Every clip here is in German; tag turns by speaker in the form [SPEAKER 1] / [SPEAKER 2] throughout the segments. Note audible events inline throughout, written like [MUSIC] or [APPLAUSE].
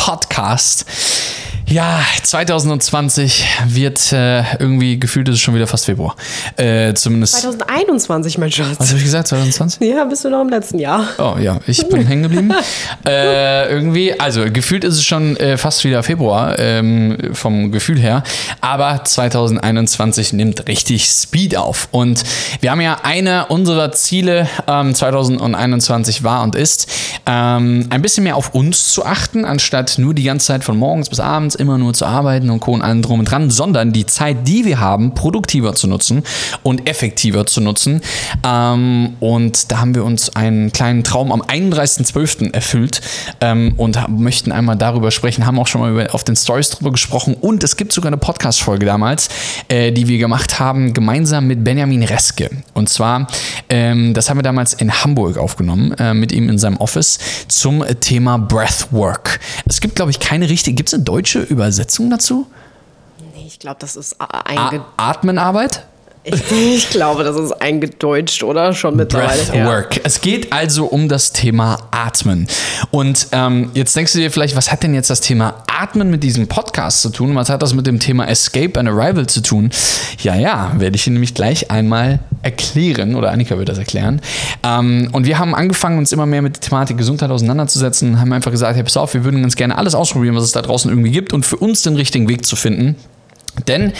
[SPEAKER 1] Podcast. Ja, 2020 wird äh, irgendwie gefühlt ist es schon wieder fast Februar. Äh, zumindest.
[SPEAKER 2] 2021, mein Schatz.
[SPEAKER 1] Was habe ich gesagt? 2020?
[SPEAKER 2] Ja, bist du noch im letzten Jahr.
[SPEAKER 1] Oh ja, ich bin hängen geblieben. [LAUGHS] äh, irgendwie, also gefühlt ist es schon äh, fast wieder Februar ähm, vom Gefühl her, aber 2021 nimmt richtig Speed auf. Und wir haben ja eine unserer Ziele ähm, 2021 war und ist, ähm, ein bisschen mehr auf uns zu achten, anstatt nur die ganze Zeit von morgens bis abends immer nur zu arbeiten und Co. und allem drum und dran, sondern die Zeit, die wir haben, produktiver zu nutzen und effektiver zu nutzen. Ähm, und da haben wir uns einen kleinen Traum am 31.12. erfüllt ähm, und möchten einmal darüber sprechen, haben auch schon mal über, auf den Stories drüber gesprochen und es gibt sogar eine Podcast-Folge damals, äh, die wir gemacht haben, gemeinsam mit Benjamin Reske. Und zwar, ähm, das haben wir damals in Hamburg aufgenommen, äh, mit ihm in seinem Office zum Thema Breathwork. Es gibt, glaube ich, keine richtige, gibt es eine deutsche Übersetzung dazu?
[SPEAKER 2] Nee, ich glaube, das ist
[SPEAKER 1] A
[SPEAKER 2] einge
[SPEAKER 1] Atmenarbeit?
[SPEAKER 2] Ich, ich glaube, das ist eingedeutscht, oder? Schon mittlerweile.
[SPEAKER 1] Breathwork. Es geht also um das Thema Atmen. Und ähm, jetzt denkst du dir vielleicht, was hat denn jetzt das Thema Atmen mit diesem Podcast zu tun? Was hat das mit dem Thema Escape and Arrival zu tun? Ja, ja, werde ich dir nämlich gleich einmal erklären oder Annika wird das erklären. Ähm, und wir haben angefangen, uns immer mehr mit der Thematik Gesundheit auseinanderzusetzen, haben einfach gesagt, hey, pass auf, wir würden ganz gerne alles ausprobieren, was es da draußen irgendwie gibt und für uns den richtigen Weg zu finden. Denn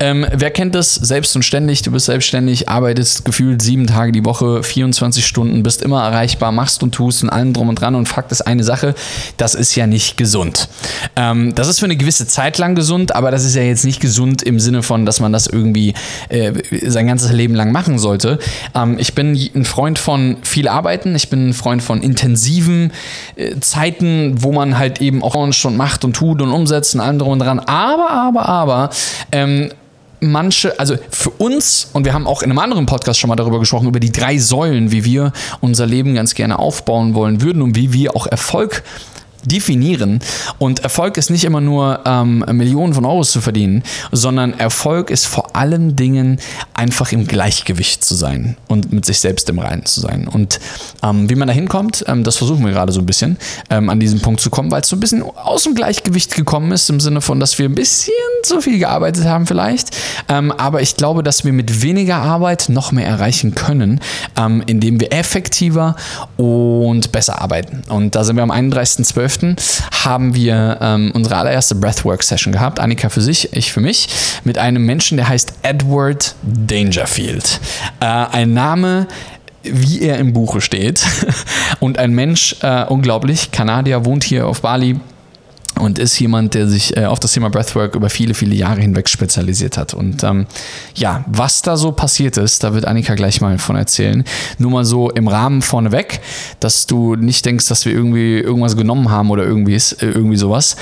[SPEAKER 1] ähm, wer kennt das? Selbst und ständig, du bist selbstständig, arbeitest gefühlt sieben Tage die Woche, 24 Stunden, bist immer erreichbar, machst und tust und allem drum und dran. Und Fakt ist eine Sache, das ist ja nicht gesund. Ähm, das ist für eine gewisse Zeit lang gesund, aber das ist ja jetzt nicht gesund im Sinne von, dass man das irgendwie äh, sein ganzes Leben lang machen sollte. Ähm, ich bin ein Freund von viel Arbeiten, ich bin ein Freund von intensiven äh, Zeiten, wo man halt eben auch schon macht und tut und umsetzt und allem drum und dran. Aber, aber, aber, ähm, manche, also für uns, und wir haben auch in einem anderen Podcast schon mal darüber gesprochen, über die drei Säulen, wie wir unser Leben ganz gerne aufbauen wollen würden und wie wir auch Erfolg definieren. Und Erfolg ist nicht immer nur ähm, Millionen von Euros zu verdienen, sondern Erfolg ist vor allen Dingen einfach im Gleichgewicht zu sein und mit sich selbst im Reinen zu sein. Und ähm, wie man da hinkommt, ähm, das versuchen wir gerade so ein bisschen ähm, an diesen Punkt zu kommen, weil es so ein bisschen aus dem Gleichgewicht gekommen ist, im Sinne von, dass wir ein bisschen zu viel gearbeitet haben vielleicht. Ähm, aber ich glaube, dass wir mit weniger Arbeit noch mehr erreichen können, ähm, indem wir effektiver und besser arbeiten. Und da sind wir am 31.12 haben wir ähm, unsere allererste Breathwork-Session gehabt. Annika für sich, ich für mich, mit einem Menschen, der heißt Edward Dangerfield. Äh, ein Name, wie er im Buche steht. [LAUGHS] Und ein Mensch, äh, unglaublich, Kanadier, wohnt hier auf Bali und ist jemand, der sich äh, auf das Thema Breathwork über viele, viele Jahre hinweg spezialisiert hat. Und ähm, ja, was da so passiert ist, da wird Annika gleich mal von erzählen. Nur mal so im Rahmen vorneweg, dass du nicht denkst, dass wir irgendwie irgendwas genommen haben oder irgendwie, äh, irgendwie sowas.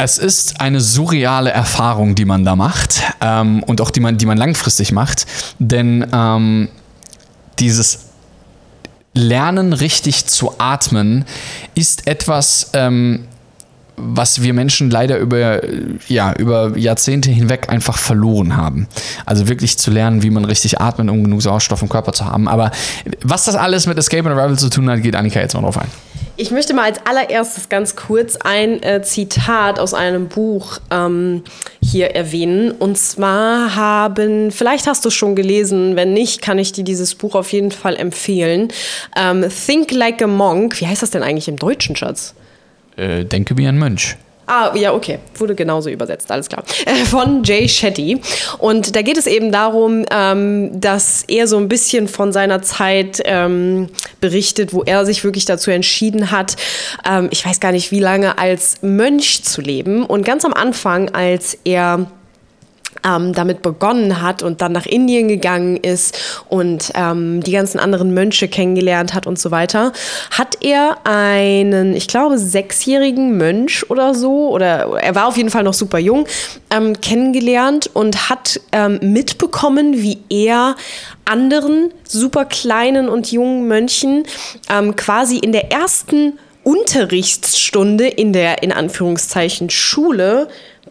[SPEAKER 1] Es ist eine surreale Erfahrung, die man da macht ähm, und auch die man, die man langfristig macht, denn ähm, dieses Lernen richtig zu atmen ist etwas, ähm, was wir Menschen leider über, ja, über Jahrzehnte hinweg einfach verloren haben. Also wirklich zu lernen, wie man richtig atmet, um genug Sauerstoff im Körper zu haben. Aber was das alles mit Escape and Arrival zu tun hat, geht Annika jetzt mal drauf ein.
[SPEAKER 2] Ich möchte mal als allererstes ganz kurz ein äh, Zitat aus einem Buch ähm, hier erwähnen. Und zwar haben, vielleicht hast du es schon gelesen, wenn nicht, kann ich dir dieses Buch auf jeden Fall empfehlen. Ähm, Think Like a Monk. Wie heißt das denn eigentlich im Deutschen, Schatz?
[SPEAKER 1] Äh, denke wie ein Mönch.
[SPEAKER 2] Ah, ja, okay. Wurde genauso übersetzt, alles klar. Äh, von Jay Shetty. Und da geht es eben darum, ähm, dass er so ein bisschen von seiner Zeit ähm, berichtet, wo er sich wirklich dazu entschieden hat, ähm, ich weiß gar nicht wie lange, als Mönch zu leben. Und ganz am Anfang, als er ähm, damit begonnen hat und dann nach Indien gegangen ist und ähm, die ganzen anderen Mönche kennengelernt hat und so weiter, hat er einen, ich glaube, sechsjährigen Mönch oder so, oder er war auf jeden Fall noch super jung, ähm, kennengelernt und hat ähm, mitbekommen, wie er anderen super kleinen und jungen Mönchen ähm, quasi in der ersten Unterrichtsstunde in der in Anführungszeichen Schule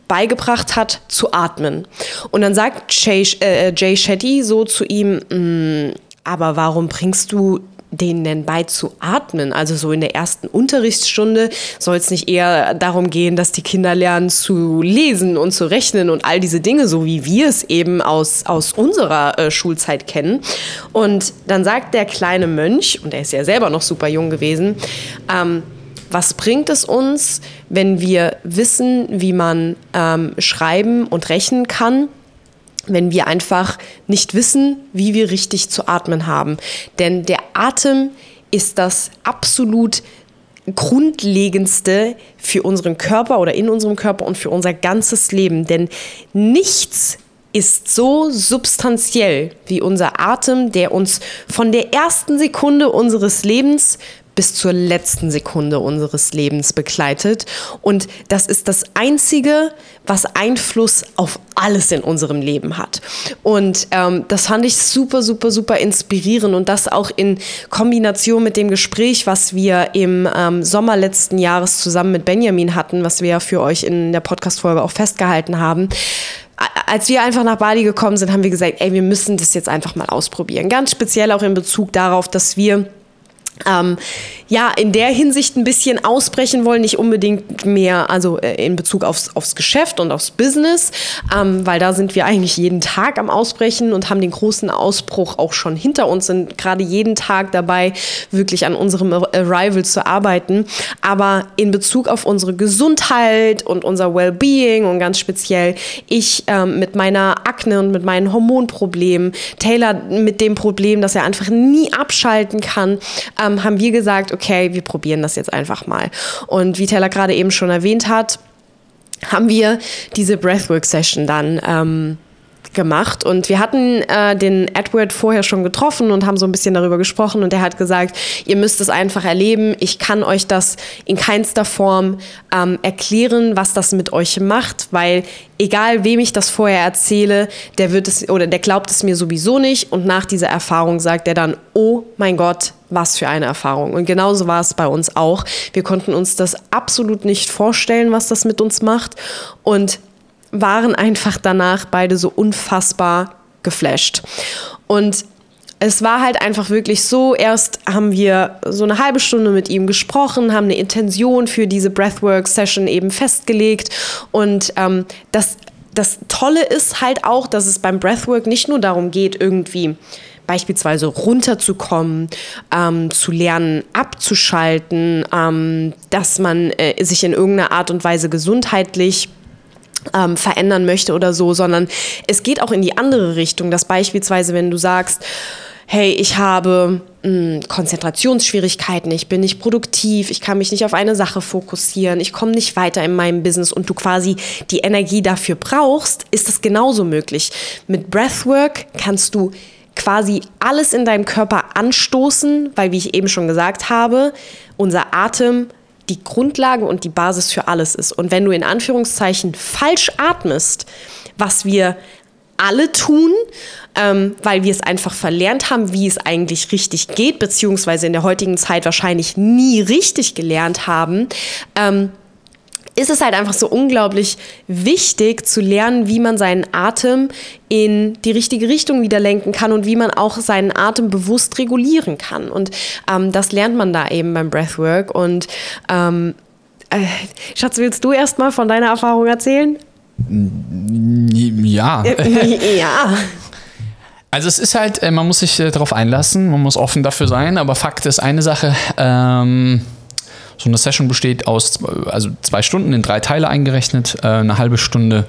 [SPEAKER 2] beigebracht hat zu atmen. Und dann sagt Jay, äh, Jay Shetty so zu ihm, mm, aber warum bringst du denen denn bei zu atmen? Also so in der ersten Unterrichtsstunde soll es nicht eher darum gehen, dass die Kinder lernen zu lesen und zu rechnen und all diese Dinge, so wie wir es eben aus, aus unserer äh, Schulzeit kennen. Und dann sagt der kleine Mönch, und er ist ja selber noch super jung gewesen, ähm, was bringt es uns, wenn wir wissen, wie man ähm, schreiben und rechnen kann, wenn wir einfach nicht wissen, wie wir richtig zu atmen haben. Denn der Atem ist das absolut Grundlegendste für unseren Körper oder in unserem Körper und für unser ganzes Leben. Denn nichts ist so substanziell wie unser Atem, der uns von der ersten Sekunde unseres Lebens bis zur letzten Sekunde unseres Lebens begleitet. Und das ist das Einzige, was Einfluss auf alles in unserem Leben hat. Und ähm, das fand ich super, super, super inspirierend und das auch in Kombination mit dem Gespräch, was wir im ähm, Sommer letzten Jahres zusammen mit Benjamin hatten, was wir ja für euch in der Podcast-Folge auch festgehalten haben als wir einfach nach Bali gekommen sind, haben wir gesagt, ey, wir müssen das jetzt einfach mal ausprobieren. Ganz speziell auch in Bezug darauf, dass wir ähm, ja, in der Hinsicht ein bisschen ausbrechen wollen, nicht unbedingt mehr, also äh, in Bezug aufs, aufs Geschäft und aufs Business, ähm, weil da sind wir eigentlich jeden Tag am Ausbrechen und haben den großen Ausbruch auch schon hinter uns, sind gerade jeden Tag dabei, wirklich an unserem Arrival zu arbeiten. Aber in Bezug auf unsere Gesundheit und unser Wellbeing und ganz speziell ich ähm, mit meiner Akne und mit meinen Hormonproblemen, Taylor mit dem Problem, dass er einfach nie abschalten kann, ähm, haben wir gesagt, okay, wir probieren das jetzt einfach mal. Und wie Taylor gerade eben schon erwähnt hat, haben wir diese Breathwork-Session dann ähm, gemacht und wir hatten äh, den Edward vorher schon getroffen und haben so ein bisschen darüber gesprochen und er hat gesagt, ihr müsst es einfach erleben. Ich kann euch das in keinster Form ähm, erklären, was das mit euch macht, weil egal wem ich das vorher erzähle, der wird es oder der glaubt es mir sowieso nicht und nach dieser Erfahrung sagt er dann, oh mein Gott, was für eine Erfahrung. Und genauso war es bei uns auch. Wir konnten uns das absolut nicht vorstellen, was das mit uns macht und waren einfach danach beide so unfassbar geflasht. Und es war halt einfach wirklich so, erst haben wir so eine halbe Stunde mit ihm gesprochen, haben eine Intention für diese Breathwork-Session eben festgelegt und ähm, das, das Tolle ist halt auch, dass es beim Breathwork nicht nur darum geht, irgendwie beispielsweise runterzukommen, ähm, zu lernen, abzuschalten, ähm, dass man äh, sich in irgendeiner Art und Weise gesundheitlich ähm, verändern möchte oder so, sondern es geht auch in die andere Richtung, dass beispielsweise, wenn du sagst, hey, ich habe mh, hm, Konzentrationsschwierigkeiten, ich bin nicht produktiv, ich kann mich nicht auf eine Sache fokussieren, ich komme nicht weiter in meinem Business und du quasi die Energie dafür brauchst, ist das genauso möglich. Mit Breathwork kannst du quasi alles in deinem Körper anstoßen, weil, wie ich eben schon gesagt habe, unser Atem die Grundlage und die Basis für alles ist. Und wenn du in Anführungszeichen falsch atmest, was wir alle tun, ähm, weil wir es einfach verlernt haben, wie es eigentlich richtig geht, beziehungsweise in der heutigen Zeit wahrscheinlich nie richtig gelernt haben, ähm, ist es halt einfach so unglaublich wichtig zu lernen, wie man seinen Atem in die richtige Richtung wieder lenken kann und wie man auch seinen Atem bewusst regulieren kann. Und ähm, das lernt man da eben beim Breathwork. Und ähm, äh, Schatz, willst du erst mal von deiner Erfahrung erzählen?
[SPEAKER 1] Ja. [LAUGHS]
[SPEAKER 2] ja.
[SPEAKER 1] Also es ist halt, äh, man muss sich äh, darauf einlassen, man muss offen dafür sein, aber Fakt ist eine Sache, ähm, so eine Session besteht aus also zwei Stunden in drei Teile eingerechnet, äh, eine halbe Stunde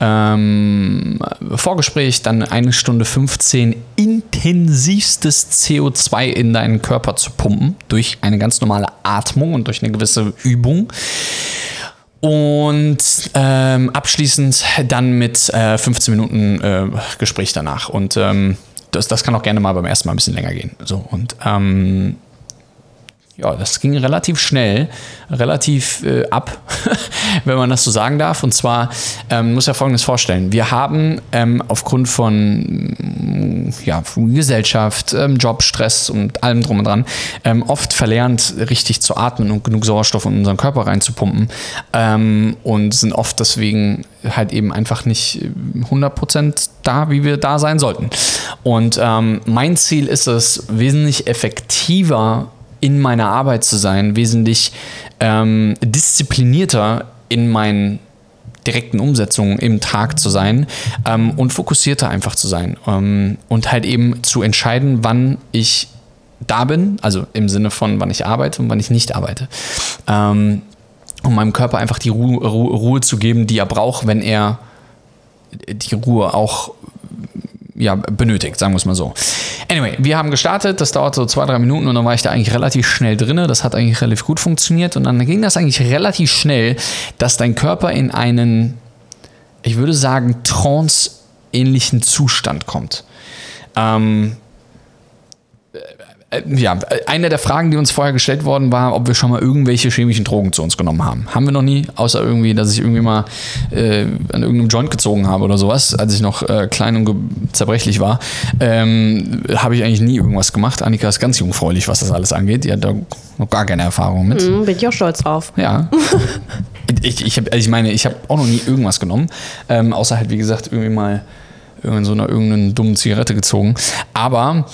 [SPEAKER 1] ähm, Vorgespräch, dann eine Stunde 15 intensivstes CO2 in deinen Körper zu pumpen durch eine ganz normale Atmung und durch eine gewisse Übung. Und ähm, abschließend dann mit äh, 15 Minuten äh, Gespräch danach. Und ähm, das, das kann auch gerne mal beim ersten Mal ein bisschen länger gehen. So, und ähm, ja, das ging relativ schnell, relativ äh, ab, [LAUGHS] wenn man das so sagen darf. Und zwar ähm, muss ja Folgendes vorstellen: Wir haben ähm, aufgrund von mm, ja, Gesellschaft, ähm, Jobstress und allem drum und dran ähm, oft verlernt, richtig zu atmen und genug Sauerstoff in unseren Körper reinzupumpen ähm, und sind oft deswegen halt eben einfach nicht 100% da, wie wir da sein sollten. Und ähm, mein Ziel ist es, wesentlich effektiver in meiner Arbeit zu sein, wesentlich ähm, disziplinierter in meinen direkten Umsetzungen im Tag zu sein ähm, und fokussierter einfach zu sein ähm, und halt eben zu entscheiden, wann ich da bin, also im Sinne von wann ich arbeite und wann ich nicht arbeite. Ähm, um meinem Körper einfach die Ruhe, Ruhe, Ruhe zu geben, die er braucht, wenn er die Ruhe auch ja, benötigt, sagen wir es mal so. Anyway, wir haben gestartet, das dauert so zwei, drei Minuten und dann war ich da eigentlich relativ schnell drin. Das hat eigentlich relativ gut funktioniert und dann ging das eigentlich relativ schnell, dass dein Körper in einen, ich würde sagen, trance-ähnlichen Zustand kommt. Ähm, äh, ja, eine der Fragen, die uns vorher gestellt worden war, ob wir schon mal irgendwelche chemischen Drogen zu uns genommen haben. Haben wir noch nie, außer irgendwie, dass ich irgendwie mal äh, an irgendeinem Joint gezogen habe oder sowas, als ich noch äh, klein und zerbrechlich war. Ähm, habe ich eigentlich nie irgendwas gemacht. Annika ist ganz jungfräulich, was das alles angeht. Die hat da noch gar keine Erfahrung mit.
[SPEAKER 2] Mhm, bin ich auch stolz drauf.
[SPEAKER 1] Ja. [LAUGHS] ich, ich, hab, also ich meine, ich habe auch noch nie irgendwas genommen, ähm, außer halt, wie gesagt, irgendwie mal irgendeine, so eine, irgendeine dumme Zigarette gezogen. Aber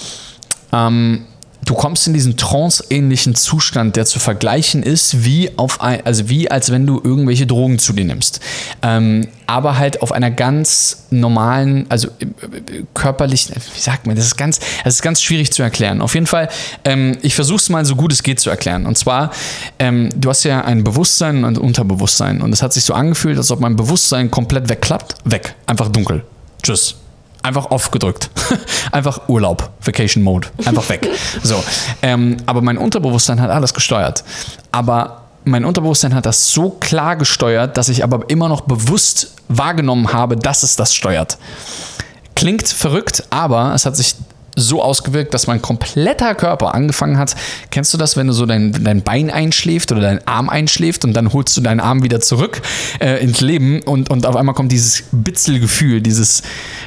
[SPEAKER 1] ähm, du kommst in diesen trance-ähnlichen Zustand, der zu vergleichen ist, wie auf ein, also wie als wenn du irgendwelche Drogen zu dir nimmst. Ähm, aber halt auf einer ganz normalen, also äh, körperlichen, wie sagt man, das ist ganz, das ist ganz schwierig zu erklären. Auf jeden Fall, ähm, ich versuche es mal so gut es geht zu erklären. Und zwar, ähm, du hast ja ein Bewusstsein und ein Unterbewusstsein. Und es hat sich so angefühlt, als ob mein Bewusstsein komplett wegklappt. Weg. Einfach dunkel. Tschüss einfach aufgedrückt. [LAUGHS] einfach Urlaub, Vacation Mode, einfach weg. So, ähm, aber mein Unterbewusstsein hat alles gesteuert. Aber mein Unterbewusstsein hat das so klar gesteuert, dass ich aber immer noch bewusst wahrgenommen habe, dass es das steuert. Klingt verrückt, aber es hat sich so ausgewirkt, dass mein kompletter Körper angefangen hat. Kennst du das, wenn du so dein, dein Bein einschläft oder dein Arm einschläft und dann holst du deinen Arm wieder zurück äh, ins Leben und, und auf einmal kommt dieses Bitzelgefühl, dieses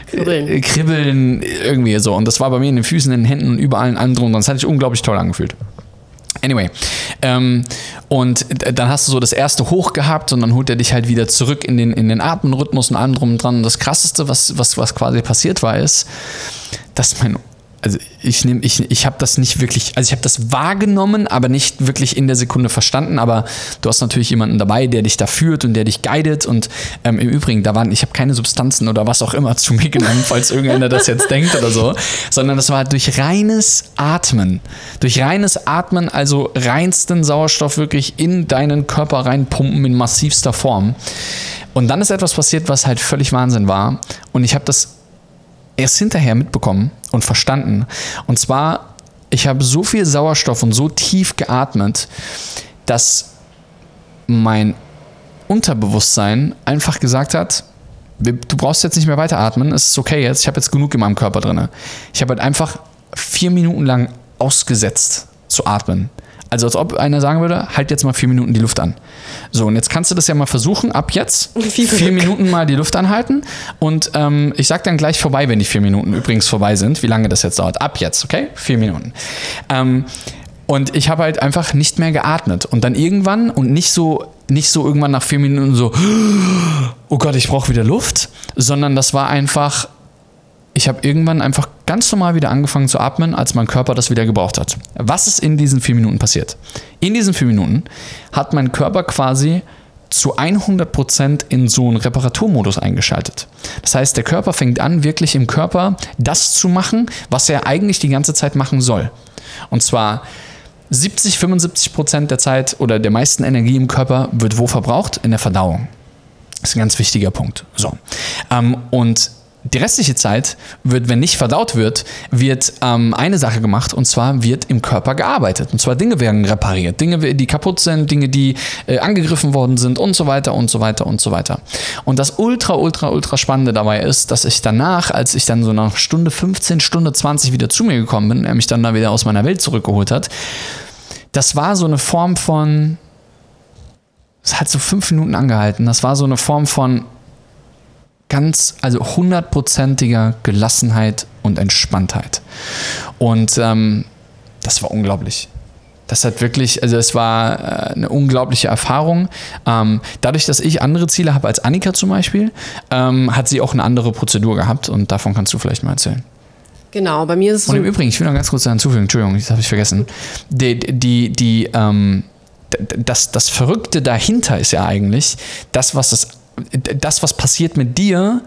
[SPEAKER 1] Kribbeln. Äh, Kribbeln irgendwie so. Und das war bei mir in den Füßen, in den Händen und überall in anderen. Das hat sich unglaublich toll angefühlt. Anyway, ähm, und dann hast du so das erste hoch gehabt und dann holt er dich halt wieder zurück in den, in den Atemrhythmus und allem drum und dran. Und das krasseste, was, was, was quasi passiert war, ist, dass mein also ich nehme, ich, ich habe das nicht wirklich, also ich habe das wahrgenommen, aber nicht wirklich in der Sekunde verstanden. Aber du hast natürlich jemanden dabei, der dich da führt und der dich guidet. Und ähm, im Übrigen, da waren, ich habe keine Substanzen oder was auch immer [LAUGHS] zu mir genommen, falls irgendeiner das jetzt denkt oder so, sondern das war durch reines Atmen. Durch reines Atmen, also reinsten Sauerstoff wirklich in deinen Körper reinpumpen in massivster Form. Und dann ist etwas passiert, was halt völlig Wahnsinn war. Und ich habe das erst hinterher mitbekommen und verstanden. Und zwar, ich habe so viel Sauerstoff und so tief geatmet, dass mein Unterbewusstsein einfach gesagt hat, du brauchst jetzt nicht mehr weiter atmen, es ist okay jetzt, ich habe jetzt genug in meinem Körper drin. Ich habe halt einfach vier Minuten lang ausgesetzt zu atmen. Also als ob einer sagen würde, halt jetzt mal vier Minuten die Luft an. So, und jetzt kannst du das ja mal versuchen, ab jetzt [LAUGHS] vier Minuten mal die Luft anhalten. Und ähm, ich sag dann gleich vorbei, wenn die vier Minuten übrigens vorbei sind, wie lange das jetzt dauert. Ab jetzt, okay? Vier Minuten. Ähm, und ich habe halt einfach nicht mehr geatmet. Und dann irgendwann und nicht so, nicht so irgendwann nach vier Minuten so, [GASPS] oh Gott, ich brauche wieder Luft, sondern das war einfach ich habe irgendwann einfach ganz normal wieder angefangen zu atmen, als mein Körper das wieder gebraucht hat. Was ist in diesen vier Minuten passiert? In diesen vier Minuten hat mein Körper quasi zu 100% in so einen Reparaturmodus eingeschaltet. Das heißt, der Körper fängt an, wirklich im Körper das zu machen, was er eigentlich die ganze Zeit machen soll. Und zwar 70, 75% der Zeit oder der meisten Energie im Körper wird wo verbraucht? In der Verdauung. Das ist ein ganz wichtiger Punkt. So. Ähm, und die restliche Zeit wird, wenn nicht verdaut wird, wird ähm, eine Sache gemacht und zwar wird im Körper gearbeitet. Und zwar Dinge werden repariert, Dinge, die kaputt sind, Dinge, die äh, angegriffen worden sind und so weiter und so weiter und so weiter. Und das ultra, ultra, ultra Spannende dabei ist, dass ich danach, als ich dann so nach Stunde 15, Stunde 20 wieder zu mir gekommen bin, er mich dann da wieder aus meiner Welt zurückgeholt hat, das war so eine Form von, es hat so fünf Minuten angehalten, das war so eine Form von, ganz, also hundertprozentiger Gelassenheit und Entspanntheit. Und ähm, das war unglaublich. Das hat wirklich, also es war äh, eine unglaubliche Erfahrung. Ähm, dadurch, dass ich andere Ziele habe als Annika zum Beispiel, ähm, hat sie auch eine andere Prozedur gehabt und davon kannst du vielleicht mal erzählen.
[SPEAKER 2] Genau, bei mir ist es
[SPEAKER 1] Und
[SPEAKER 2] so.
[SPEAKER 1] im Übrigen, ich will noch ganz kurz hinzufügen, Entschuldigung, das habe ich vergessen. Die, die, die, ähm, das, das Verrückte dahinter ist ja eigentlich das, was es, das, was passiert mit dir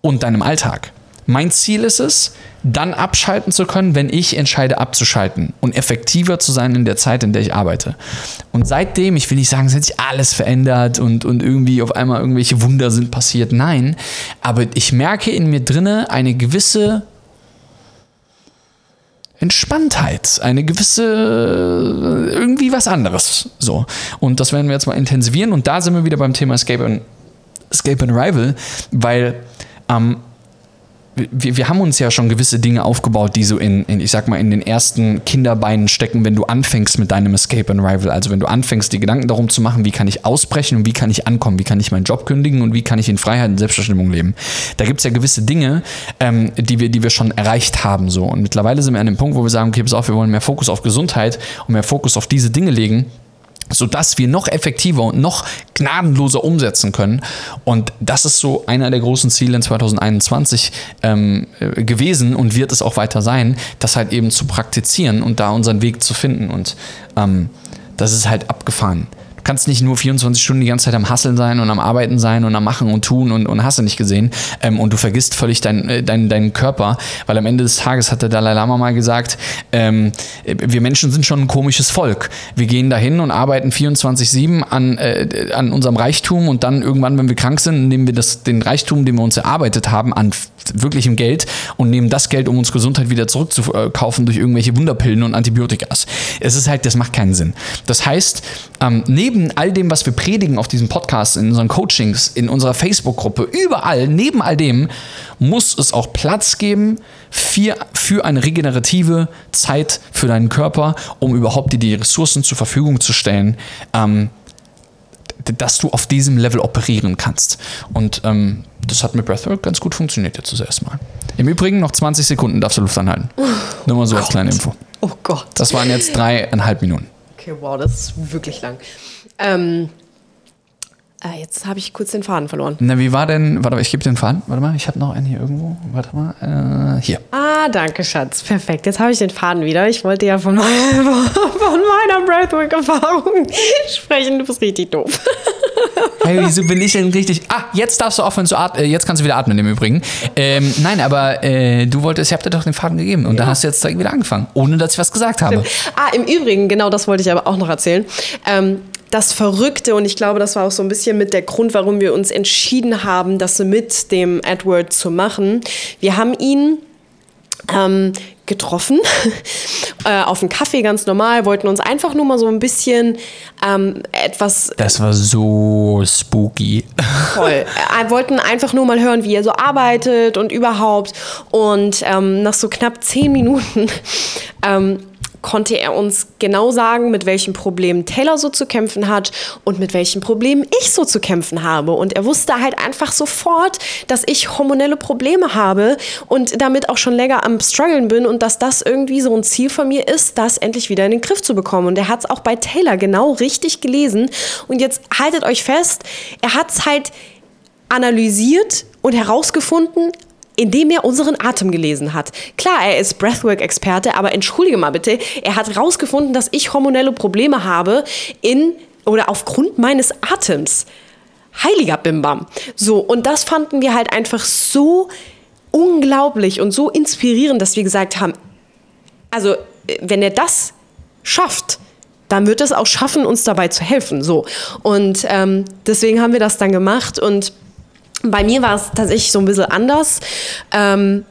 [SPEAKER 1] und deinem Alltag. Mein Ziel ist es, dann abschalten zu können, wenn ich entscheide abzuschalten und effektiver zu sein in der Zeit, in der ich arbeite. Und seitdem, ich will nicht sagen, es hat sich alles verändert und, und irgendwie auf einmal irgendwelche Wunder sind passiert. Nein, aber ich merke in mir drinne eine gewisse Entspanntheit, eine gewisse irgendwie was anderes. So. Und das werden wir jetzt mal intensivieren. Und da sind wir wieder beim Thema Escape and, Escape and Arrival, weil ähm, wir, wir haben uns ja schon gewisse Dinge aufgebaut, die so in, in, ich sag mal, in den ersten Kinderbeinen stecken, wenn du anfängst mit deinem Escape and Rival. Also wenn du anfängst, die Gedanken darum zu machen, wie kann ich ausbrechen und wie kann ich ankommen, wie kann ich meinen Job kündigen und wie kann ich in Freiheit und Selbstbestimmung leben. Da gibt es ja gewisse Dinge, ähm, die, wir, die wir schon erreicht haben. So. Und mittlerweile sind wir an dem Punkt, wo wir sagen, okay, pass auf, wir wollen mehr Fokus auf Gesundheit und mehr Fokus auf diese Dinge legen sodass wir noch effektiver und noch gnadenloser umsetzen können. Und das ist so einer der großen Ziele in 2021 ähm, äh, gewesen und wird es auch weiter sein, das halt eben zu praktizieren und da unseren Weg zu finden. Und ähm, das ist halt abgefahren. Kannst nicht nur 24 Stunden die ganze Zeit am Hasseln sein und am Arbeiten sein und am Machen und Tun und, und hast du nicht gesehen. Ähm, und du vergisst völlig deinen äh, dein, deinen Körper, weil am Ende des Tages hat der Dalai Lama mal gesagt, ähm, wir Menschen sind schon ein komisches Volk. Wir gehen dahin und arbeiten 24-7 an, äh, an unserem Reichtum und dann irgendwann, wenn wir krank sind, nehmen wir das, den Reichtum, den wir uns erarbeitet haben, an wirklichem Geld und nehmen das Geld, um uns Gesundheit wieder zurückzukaufen durch irgendwelche Wunderpillen und Antibiotikas. Es ist halt, das macht keinen Sinn. Das heißt, ähm, neben all dem, was wir predigen auf diesem Podcast, in unseren Coachings, in unserer Facebook-Gruppe, überall, neben all dem, muss es auch Platz geben für, für eine regenerative Zeit für deinen Körper, um überhaupt dir die Ressourcen zur Verfügung zu stellen, ähm, dass du auf diesem Level operieren kannst. Und ähm, das hat mit Breathwork ganz gut funktioniert jetzt das erste Mal. Im Übrigen noch 20 Sekunden darfst du Luft anhalten. Nur mal so als kleine Info.
[SPEAKER 2] Oh Gott.
[SPEAKER 1] Das waren jetzt dreieinhalb Minuten.
[SPEAKER 2] Okay, wow, das ist wirklich lang. Ähm, äh, jetzt habe ich kurz den Faden verloren.
[SPEAKER 1] Na, wie war denn, warte mal, ich gebe den Faden. Warte mal, ich habe noch einen hier irgendwo. Warte mal, äh, hier.
[SPEAKER 2] Ah, danke, Schatz. Perfekt. Jetzt habe ich den Faden wieder. Ich wollte ja von, meiner- [LAUGHS] meiner Breathwork-Erfahrung [LAUGHS] sprechen. Du bist richtig doof. [LAUGHS]
[SPEAKER 1] Hey, wieso bin ich denn richtig? Ah, jetzt darfst du aufhören zu atmen. Jetzt kannst du wieder atmen im Übrigen. Ähm, nein, aber äh, du wolltest, ich habe dir doch den Faden gegeben und da hast du jetzt wieder angefangen, ohne dass ich was gesagt habe.
[SPEAKER 2] Ah, im Übrigen, genau das wollte ich aber auch noch erzählen. Ähm, das Verrückte, und ich glaube, das war auch so ein bisschen mit der Grund, warum wir uns entschieden haben, das mit dem Edward zu machen. Wir haben ihn ähm, getroffen [LAUGHS] äh, auf einen Kaffee ganz normal, wollten uns einfach nur mal so ein bisschen ähm, etwas
[SPEAKER 1] Das war so spooky. [LAUGHS]
[SPEAKER 2] Voll. Wir wollten einfach nur mal hören, wie er so arbeitet und überhaupt. Und ähm, nach so knapp zehn Minuten [LAUGHS] ähm, konnte er uns genau sagen, mit welchen Problemen Taylor so zu kämpfen hat und mit welchen Problemen ich so zu kämpfen habe. Und er wusste halt einfach sofort, dass ich hormonelle Probleme habe und damit auch schon länger am struggeln bin und dass das irgendwie so ein Ziel von mir ist, das endlich wieder in den Griff zu bekommen. Und er hat es auch bei Taylor genau richtig gelesen. Und jetzt haltet euch fest, er hat es halt analysiert und herausgefunden, indem er unseren Atem gelesen hat. Klar, er ist Breathwork-Experte, aber entschuldige mal bitte, er hat herausgefunden, dass ich hormonelle Probleme habe in oder aufgrund meines Atems. Heiliger Bimbam. So, und das fanden wir halt einfach so unglaublich und so inspirierend, dass wir gesagt haben, also wenn er das schafft, dann wird es auch schaffen, uns dabei zu helfen. So. Und ähm, deswegen haben wir das dann gemacht und bei mir war es tatsächlich so ein bisschen anders. Ähm,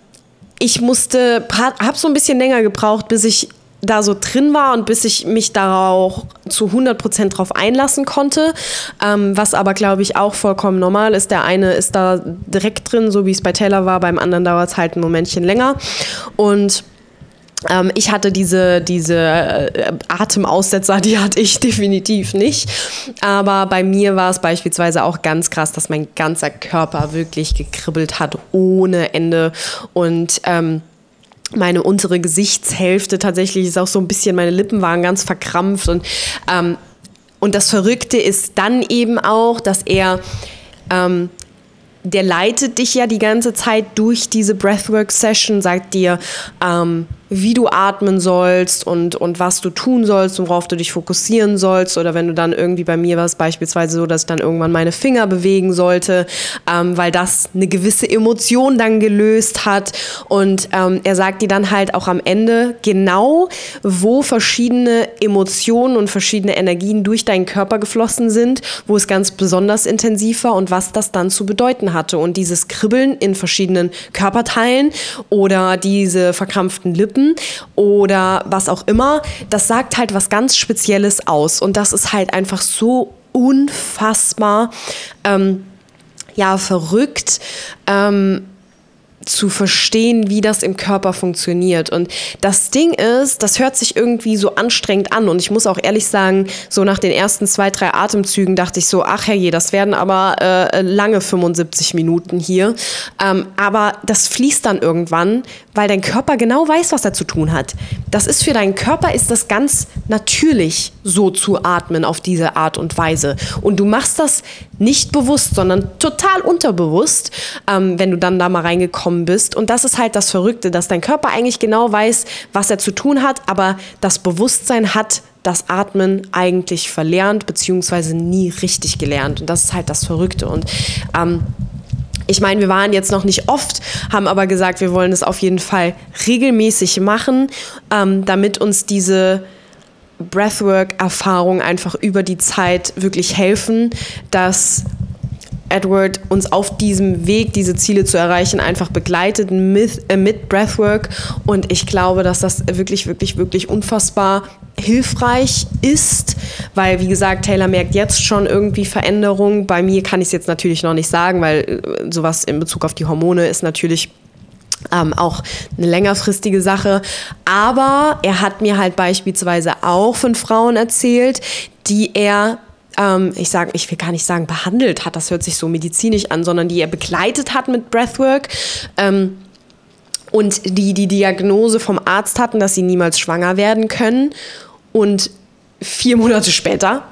[SPEAKER 2] ich musste, habe so ein bisschen länger gebraucht, bis ich da so drin war und bis ich mich da auch zu 100% drauf einlassen konnte. Ähm, was aber, glaube ich, auch vollkommen normal ist. Der eine ist da direkt drin, so wie es bei Taylor war, beim anderen dauert es halt ein Momentchen länger. Und ähm, ich hatte diese, diese äh, Atemaussetzer, die hatte ich [LAUGHS] definitiv nicht. Aber bei mir war es beispielsweise auch ganz krass, dass mein ganzer Körper wirklich gekribbelt hat ohne Ende. Und ähm, meine untere Gesichtshälfte tatsächlich ist auch so ein bisschen, meine Lippen waren ganz verkrampft und, ähm, und das Verrückte ist dann eben auch, dass er, ähm, der leitet dich ja die ganze Zeit durch diese Breathwork-Session, sagt dir, ähm, wie du atmen sollst und, und was du tun sollst und worauf du dich fokussieren sollst. Oder wenn du dann irgendwie bei mir war es beispielsweise so, dass ich dann irgendwann meine Finger bewegen sollte, ähm, weil das eine gewisse Emotion dann gelöst hat. Und ähm, er sagt dir dann halt auch am Ende genau, wo verschiedene Emotionen und verschiedene Energien durch deinen Körper geflossen sind, wo es ganz besonders intensiv war und was das dann zu bedeuten hatte. Und dieses Kribbeln in verschiedenen Körperteilen oder diese verkrampften Lippen Lippen oder was auch immer, das sagt halt was ganz Spezielles aus. Und das ist halt einfach so unfassbar, ähm, ja, verrückt. Ähm, zu verstehen, wie das im Körper funktioniert. Und das Ding ist, das hört sich irgendwie so anstrengend an. Und ich muss auch ehrlich sagen, so nach den ersten zwei, drei Atemzügen dachte ich so, ach herrje, das werden aber äh, lange 75 Minuten hier. Ähm, aber das fließt dann irgendwann, weil dein Körper genau weiß, was er zu tun hat. Das ist für deinen Körper ist das ganz natürlich, so zu atmen auf diese Art und Weise. Und du machst das nicht bewusst, sondern total unterbewusst, ähm, wenn du dann da mal reingekommen bist. Und das ist halt das Verrückte, dass dein Körper eigentlich genau weiß, was er zu tun hat, aber das Bewusstsein hat das Atmen eigentlich verlernt, beziehungsweise nie richtig gelernt. Und das ist halt das Verrückte. Und ähm, ich meine, wir waren jetzt noch nicht oft, haben aber gesagt, wir wollen es auf jeden Fall regelmäßig machen, ähm, damit uns diese Breathwork-Erfahrungen einfach über die Zeit wirklich helfen, dass Edward uns auf diesem Weg, diese Ziele zu erreichen, einfach begleitet mit, äh, mit Breathwork. Und ich glaube, dass das wirklich, wirklich, wirklich unfassbar hilfreich ist, weil, wie gesagt, Taylor merkt jetzt schon irgendwie Veränderungen. Bei mir kann ich es jetzt natürlich noch nicht sagen, weil äh, sowas in Bezug auf die Hormone ist natürlich ähm, auch eine längerfristige Sache. Aber er hat mir halt beispielsweise auch von Frauen erzählt, die er ähm, ich sage, ich will gar nicht sagen behandelt hat, das hört sich so medizinisch an, sondern die er begleitet hat mit Breathwork. Ähm, und die die Diagnose vom Arzt hatten, dass sie niemals schwanger werden können. Und vier Monate später,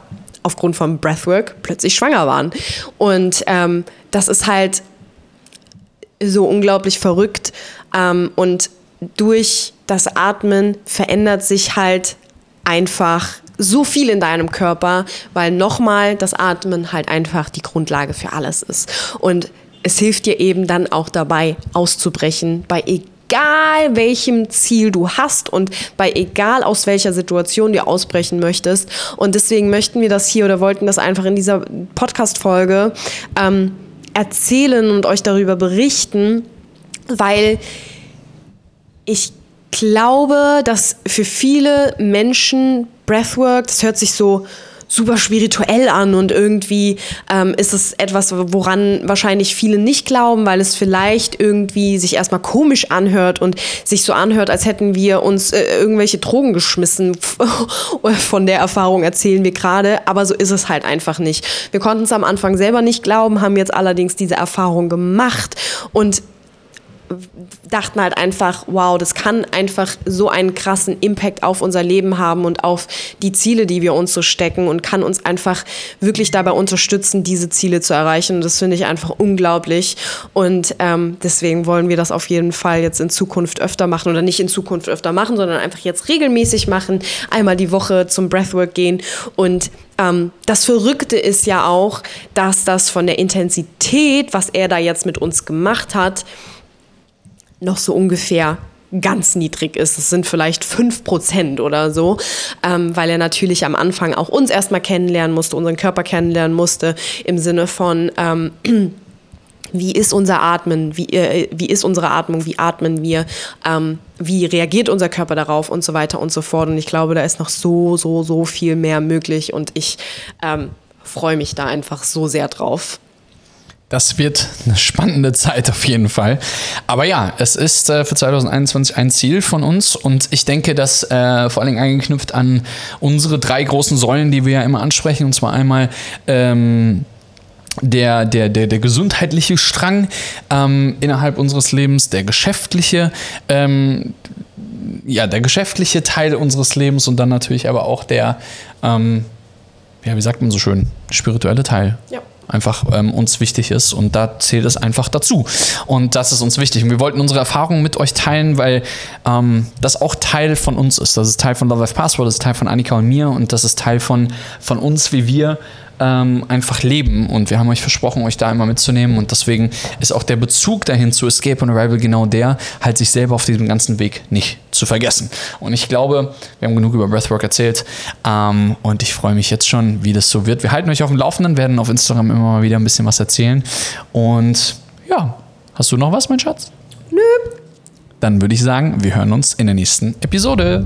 [SPEAKER 2] aufgrund von Breathwork, plötzlich schwanger waren. Und ähm, das ist halt so unglaublich verrückt. Ähm, und durch das Atmen verändert sich halt einfach so viel in deinem Körper, weil nochmal das Atmen halt einfach die Grundlage für alles ist. Und es hilft dir eben dann auch dabei, auszubrechen bei egal welchem Ziel du hast und bei egal aus welcher Situation du ausbrechen möchtest. Und deswegen möchten wir das hier oder wollten das einfach in dieser Podcast-Folge ähm, erzählen und euch darüber berichten, weil ich glaube, dass für viele Menschen Breathwork, das hört sich so super spirituell an und irgendwie ähm, ist es etwas, woran wahrscheinlich viele nicht glauben, weil es vielleicht irgendwie sich erstmal komisch anhört und sich so anhört, als hätten wir uns äh, irgendwelche Drogen geschmissen. [LAUGHS] Von der Erfahrung erzählen wir gerade, aber so ist es halt einfach nicht. Wir konnten es am Anfang selber nicht glauben, haben jetzt allerdings diese Erfahrung gemacht und dachten halt einfach, wow, das kann einfach so einen krassen Impact auf unser Leben haben und auf die Ziele, die wir uns so stecken und kann uns einfach wirklich dabei unterstützen, diese Ziele zu erreichen. Und das finde ich einfach unglaublich. Und ähm, deswegen wollen wir das auf jeden Fall jetzt in Zukunft öfter machen oder nicht in Zukunft öfter machen, sondern einfach jetzt regelmäßig machen, einmal die Woche zum Breathwork gehen und ähm, das Verrückte ist ja auch, dass das von der Intensität, was er da jetzt mit uns gemacht hat, noch so ungefähr ganz niedrig ist. Es sind vielleicht 5% oder so, ähm, weil er natürlich am Anfang auch uns erstmal kennenlernen musste, unseren Körper kennenlernen musste, im Sinne von, ähm, [CLEARS THROAT] wie ist unser Atmen, wie, äh, wie ist unsere Atmung, wie atmen wir, ähm, wie reagiert unser Körper darauf und so weiter und so fort. Und ich glaube, da ist noch so, so, so viel mehr möglich und ich ähm, freue mich da einfach so sehr drauf.
[SPEAKER 1] Das wird eine spannende Zeit auf jeden Fall. Aber ja, es ist äh, für 2021 ein Ziel von uns und ich denke, dass äh, vor allen Dingen angeknüpft an unsere drei großen Säulen, die wir ja immer ansprechen, und zwar einmal ähm, der, der, der, der gesundheitliche Strang ähm, innerhalb unseres Lebens, der geschäftliche, ähm, ja, der geschäftliche Teil unseres Lebens und dann natürlich aber auch der, ähm, ja, wie sagt man so schön, spirituelle Teil.
[SPEAKER 2] Ja
[SPEAKER 1] einfach ähm, uns wichtig ist und da zählt es einfach dazu und das ist uns wichtig und wir wollten unsere Erfahrungen mit euch teilen, weil ähm, das auch Teil von uns ist, das ist Teil von Love Life Passport, das ist Teil von Annika und mir und das ist Teil von, von uns, wie wir ähm, einfach leben. Und wir haben euch versprochen, euch da immer mitzunehmen. Und deswegen ist auch der Bezug dahin zu Escape on Arrival genau der, halt sich selber auf diesem ganzen Weg nicht zu vergessen. Und ich glaube, wir haben genug über Breathwork erzählt. Ähm, und ich freue mich jetzt schon, wie das so wird. Wir halten euch auf dem Laufenden, werden auf Instagram immer mal wieder ein bisschen was erzählen. Und ja, hast du noch was, mein Schatz?
[SPEAKER 2] Nö.
[SPEAKER 1] Dann würde ich sagen, wir hören uns in der nächsten Episode.